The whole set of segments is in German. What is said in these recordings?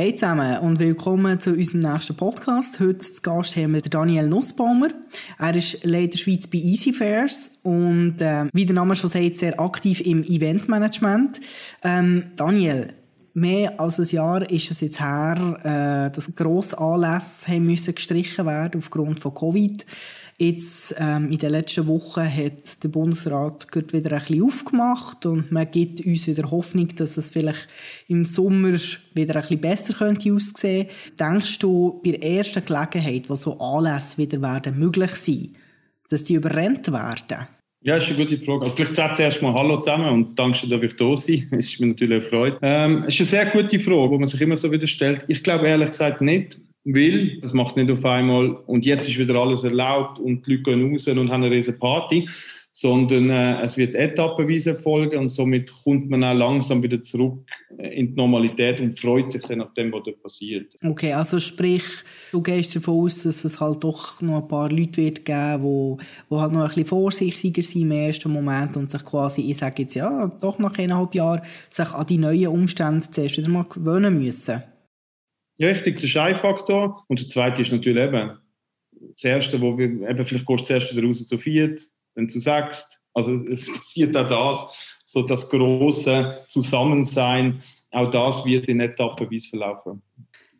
Hey zusammen und willkommen zu unserem nächsten Podcast. Heute zu Gast haben wir Daniel Nussbaumer. Er ist Leiter Schweiz bei Easy Fairs und äh, wie der Name schon sagt, sehr aktiv im Eventmanagement. Ähm, Daniel, mehr als ein Jahr ist es jetzt her, äh, dass grosse Anlässe haben müssen gestrichen werden aufgrund von Covid. Jetzt, ähm, in den letzten Wochen hat der Bundesrat wieder ein bisschen aufgemacht und man gibt uns wieder Hoffnung, dass es vielleicht im Sommer wieder ein bisschen besser könnte aussehen. Denkst du, bei der ersten Gelegenheit, wo so Anlässe wieder werden möglich sein, dass die überrennt werden? Ja, ist eine gute Frage. Also vielleicht zuerst erstmal Hallo zusammen und danke, dass ich da sein Es ist mir natürlich eine Freude. Ähm, ist eine sehr gute Frage, die man sich immer so wieder stellt. Ich glaube ehrlich gesagt nicht will. Das macht nicht auf einmal und jetzt ist wieder alles erlaubt und die Leute gehen raus und haben eine riesige Party, sondern äh, es wird etappenweise folgen und somit kommt man auch langsam wieder zurück äh, in die Normalität und freut sich dann auf dem, was dort passiert. Okay, also sprich, du gehst davon aus, dass es halt doch noch ein paar Leute wird geben, wo, wo halt noch ein bisschen vorsichtiger sind im ersten Moment und sich quasi, ich sage jetzt ja, doch nach eineinhalb Jahren, sich an die neuen Umstände zuerst wieder mal gewöhnen müssen. Richtig, der Scheinfaktor. Und der zweite ist natürlich eben das Erste, wo wir, eben, vielleicht gehst du zuerst wieder raus zu viert, wenn du sagst. Also es passiert auch das, so das große Zusammensein, auch das wird in etappenweise verlaufen.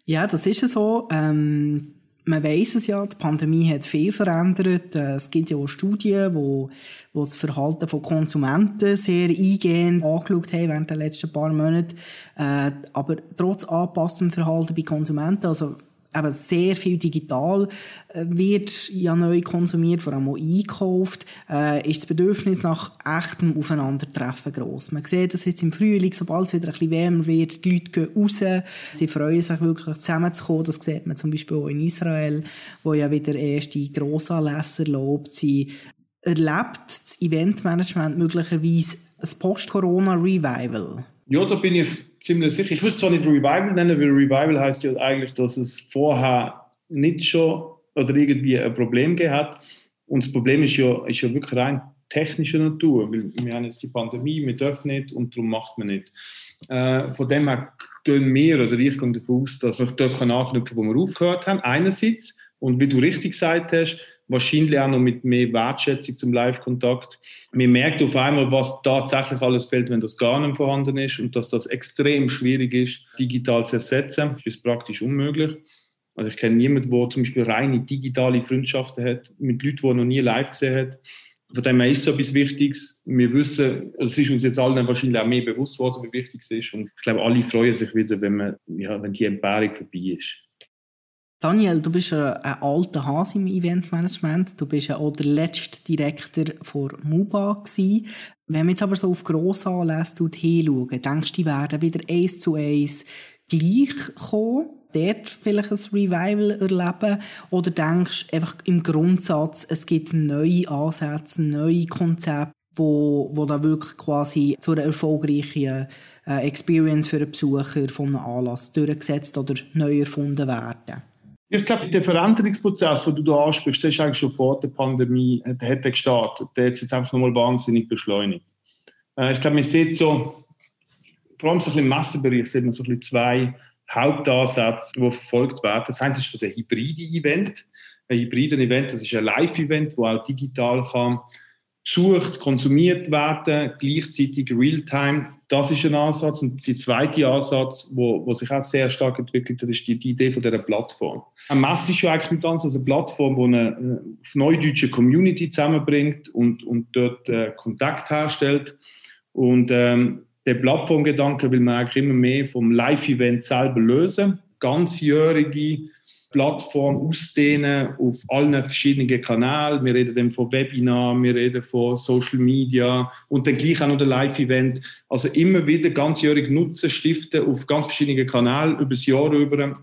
Ja, das ist ja so. Ähm, man weiß es ja, die Pandemie hat viel verändert. Äh, es gibt ja auch Studien, wo, wo das Verhalten von Konsumenten sehr eingehend angeschaut haben während der letzten paar Monate. Äh, aber trotz angepasstem Verhalten bei Konsumenten, also eben sehr viel digital äh, wird ja neu konsumiert, vor allem auch einkauft, äh, ist das Bedürfnis nach echtem Aufeinandertreffen groß. Man sieht das jetzt im Frühling, sobald es wieder ein bisschen wärmer wird, die Leute gehen raus, sie freuen sich wirklich zusammenzukommen. Das sieht man zum Beispiel auch in Israel, wo ja wieder erste Grossanlässe erlaubt sind. Erlebt das Eventmanagement möglicherweise ein Post-Corona-Revival? Ja, da bin ich ziemlich sicher. Ich würde es zwar nicht Revival nennen, weil Revival heißt ja eigentlich, dass es vorher nicht schon oder irgendwie ein Problem gehabt Und das Problem ist ja, ist ja wirklich rein technischer Natur, weil wir haben jetzt die Pandemie, wir dürfen nicht und darum macht man nicht. Äh, von dem her gehen wir, oder ich gehe davon aus, dass wir dort anknüpfen wo wir aufgehört haben, einerseits. Und wie du richtig gesagt hast, noch mit mehr Wertschätzung zum Live-Kontakt. Man merkt auf einmal, was tatsächlich alles fehlt, wenn das gar nicht vorhanden ist und dass das extrem schwierig ist, digital zu ersetzen. Das ist praktisch unmöglich. Also ich kenne niemanden, der zum Beispiel reine digitale Freundschaften hat, mit Leuten, die er noch nie live gesehen hat. Von dem her ist so etwas Wichtiges. Wir wissen, es ist uns jetzt allen wahrscheinlich auch mehr bewusst worden, wie wichtig es ist. Und ich glaube, alle freuen sich wieder, wenn, man, ja, wenn die Entbehrung vorbei ist. Daniel, du bist ein, ein alter Hase im Eventmanagement. Du bist auch der letzte Direktor von MUBA gewesen. Wenn man jetzt aber so auf Grossanlässe hinschauen, denkst du, die werden wieder eins zu eins gleich kommen? Dort vielleicht ein Revival erleben? Oder denkst du einfach im Grundsatz, es gibt neue Ansätze, neue Konzepte, wo, wo da wirklich quasi zu einer erfolgreichen äh, Experience für einen Besucher von einem Anlass durchgesetzt oder neu erfunden werden? Ich glaube, der Veränderungsprozess, den du da ansprichst, der ist eigentlich schon vor der Pandemie, äh, der hat gestartet. Der hat jetzt einfach nochmal wahnsinnig beschleunigt. Äh, ich glaube, man sieht so, vor allem so im Messebereich, sieht man so ein zwei Hauptansätze, die verfolgt werden. Das eine ist so der hybride Event. Ein hybride Event, das ist ein Live-Event, das auch digital kann gesucht, konsumiert werden, gleichzeitig Realtime. Das ist ein Ansatz. Und der zweite Ansatz, wo, wo sich auch sehr stark entwickelt hat, ist die, die Idee von dieser Plattform. Ein Mess ist ja eigentlich nicht anders als eine Plattform, die eine, eine neudeutsche Community zusammenbringt und, und dort äh, Kontakt herstellt. Und ähm, der Plattformgedanke will man eigentlich immer mehr vom Live-Event selber lösen. Ganzjährige Plattform ausdehnen auf allen verschiedenen Kanälen. Wir reden dann von Webinar, wir reden von Social Media und dann gleich auch noch der Live-Event. Also immer wieder ganzjährig Nutzen stiften auf ganz verschiedene Kanäle über das Jahr über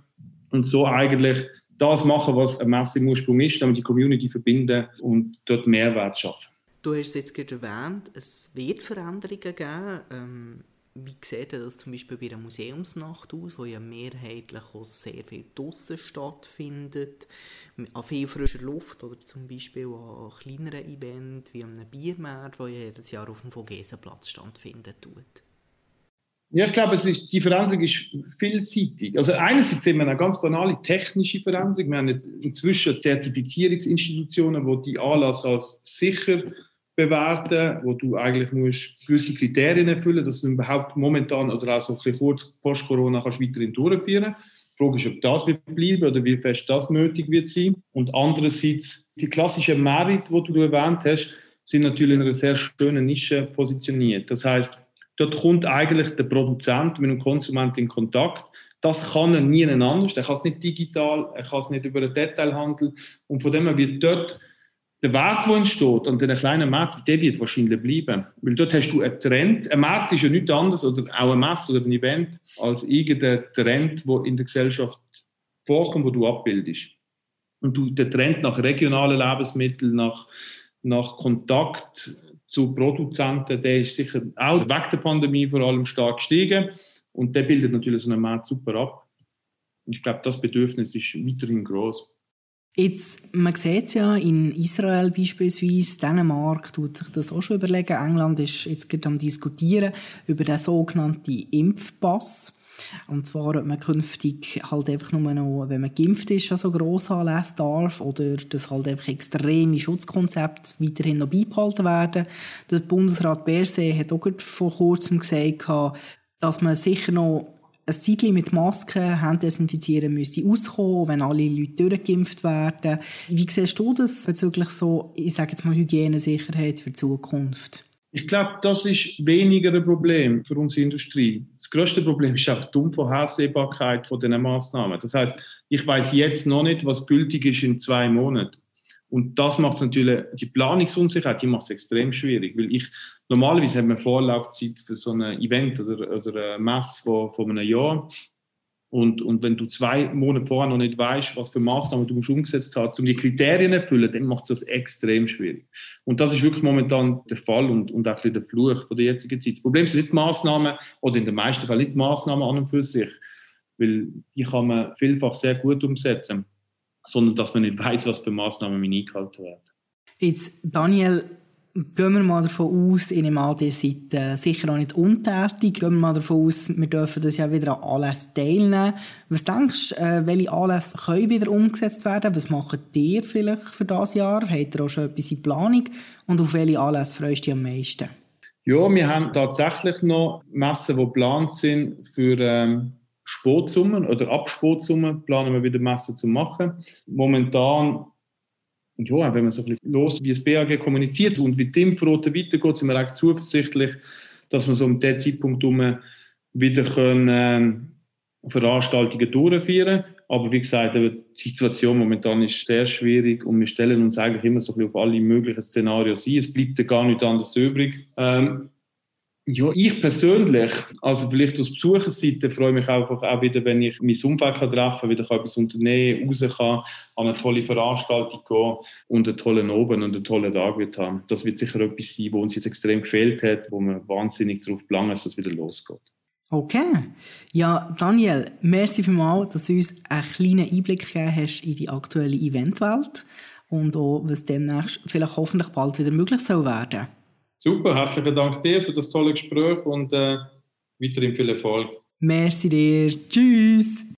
und so eigentlich das machen, was ein Messe im Ursprung ist, damit die Community verbinden und dort Mehrwert schaffen. Du hast es jetzt gerade erwähnt, es wird Veränderungen geben. Ähm wie sieht das zum Beispiel bei einer Museumsnacht aus, wo ja mehrheitlich auch sehr viel draussen stattfindet, an viel frischer Luft oder zum Beispiel an kleineren Events wie einem Biermarkt, wo ja jedes Jahr auf dem Vogesenplatz stattfinden tut? Ja, ich glaube, es ist, die Veränderung ist vielseitig. Also einerseits sehen wir eine ganz banale technische Veränderung. Wir haben jetzt inzwischen Zertifizierungsinstitutionen, die die Anlass als sicher bewerten, wo du eigentlich musst gewisse Kriterien erfüllen, dass du überhaupt momentan oder auch so ein bisschen kurz post Corona kannst weiterhin durchführen. Die Frage ist, ob das wird bleiben oder wie fest das nötig wird sein. Und andererseits die klassischen Merit, die du erwähnt hast, sind natürlich in einer sehr schönen Nische positioniert. Das heißt, dort kommt eigentlich der Produzent mit dem Konsument in Kontakt. Das kann er nie anders. Er kann es nicht digital, er kann es nicht über den Detailhandel. Und von dem her wird dort der Wert, der entsteht an diesen kleinen Märkten, der wird wahrscheinlich bleiben. Weil dort hast du einen Trend. Ein Markt ist ja nichts anderes, oder auch ein Mess oder ein Event, als irgendein Trend, der in der Gesellschaft vorkommt, wo du abbildest. Und du, der Trend nach regionalen Lebensmitteln, nach, nach Kontakt zu Produzenten, der ist sicher auch wegen der Pandemie vor allem stark gestiegen. Und der bildet natürlich so einen Markt super ab. Und ich glaube, das Bedürfnis ist weiterhin groß. Jetzt, man sieht es ja in Israel beispielsweise, Dänemark tut sich das auch schon überlegen. England ist jetzt gerade am diskutieren über den sogenannten Impfpass. Und zwar, ob man künftig halt einfach nur noch, wenn man geimpft ist, also gross anlesen darf oder dass halt einfach extreme Schutzkonzepte weiterhin noch beibehalten werden. Der Bundesrat Bersee hat auch vor kurzem gesagt, dass man sicher noch ein Zeitchen mit Masken, Hände desinfizieren müsste auskommen, wenn alle Leute durchgeimpft werden. Wie siehst du das bezüglich so, ich sage jetzt mal, Hygienesicherheit für die Zukunft? Ich glaube, das ist weniger ein Problem für unsere Industrie. Das größte Problem ist auch die Unvorhersehbarkeit von diesen Maßnahmen. Das heißt, ich weiß jetzt noch nicht, was gültig ist in zwei Monaten. Und das macht natürlich, die Planungsunsicherheit, die macht es extrem schwierig, weil ich, normalerweise hat man Vorlaufzeit für so ein Event oder, oder eine Messe von, von einem Jahr. Und, und wenn du zwei Monate vorher noch nicht weißt, was für Maßnahmen du musst umgesetzt hast, um die Kriterien zu erfüllen, dann macht es das extrem schwierig. Und das ist wirklich momentan der Fall und, und auch der Fluch von der jetzigen Zeit. Das Problem sind nicht die Maßnahmen, oder in den meisten Fällen nicht die Maßnahmen an und für sich, weil die kann man vielfach sehr gut umsetzen sondern dass man nicht weiß, was für Maßnahmen eingehalten werden. Jetzt, Daniel, gehen wir mal davon aus, in dem Alter seid äh, sicher auch nicht untätig. Gehen wir mal davon aus, wir dürfen das ja wieder an Anlässen teilnehmen. Was denkst du, äh, welche Anlässe können wieder umgesetzt werden? Was macht ihr vielleicht für das Jahr? Habt ihr auch schon etwas in Planung? Und auf welche Anlässe freust du dich am meisten? Ja, wir haben tatsächlich noch Messen, die geplant sind für ähm, Sportsummen oder ab Sportsummen planen wir wieder Messen zu machen. Momentan, ja, wenn man so ein bisschen los, wie das BAG kommuniziert und wie die Impfrote weitergeht, sind wir eigentlich zuversichtlich, dass wir so um diesen Zeitpunkt herum wieder können, äh, Veranstaltungen durchführen Aber wie gesagt, die Situation momentan ist sehr schwierig und wir stellen uns eigentlich immer so ein bisschen auf alle möglichen Szenarien ein. Es bleibt gar nicht anders übrig. Ähm, ja, ich persönlich, also vielleicht aus Besucherseite, freue mich einfach auch wieder, wenn ich mein Umfeld treffen kann, wieder etwas unternehmen, raus kann, an eine tolle Veranstaltung gehen und einen tollen Abend und einen tollen Tag wird haben. Das wird sicher etwas sein, wo uns jetzt extrem gefehlt hat, wo wir wahnsinnig darauf planen, dass es wieder losgeht. Okay. Ja, Daniel, merci vielmals, dass du uns einen kleinen Einblick gegeben hast in die aktuelle Eventwelt und auch, was demnächst vielleicht hoffentlich bald wieder möglich soll werden. Super, herzlichen Dank dir für das tolle Gespräch und äh, weiterhin viel Erfolg. Merci dir. Tschüss.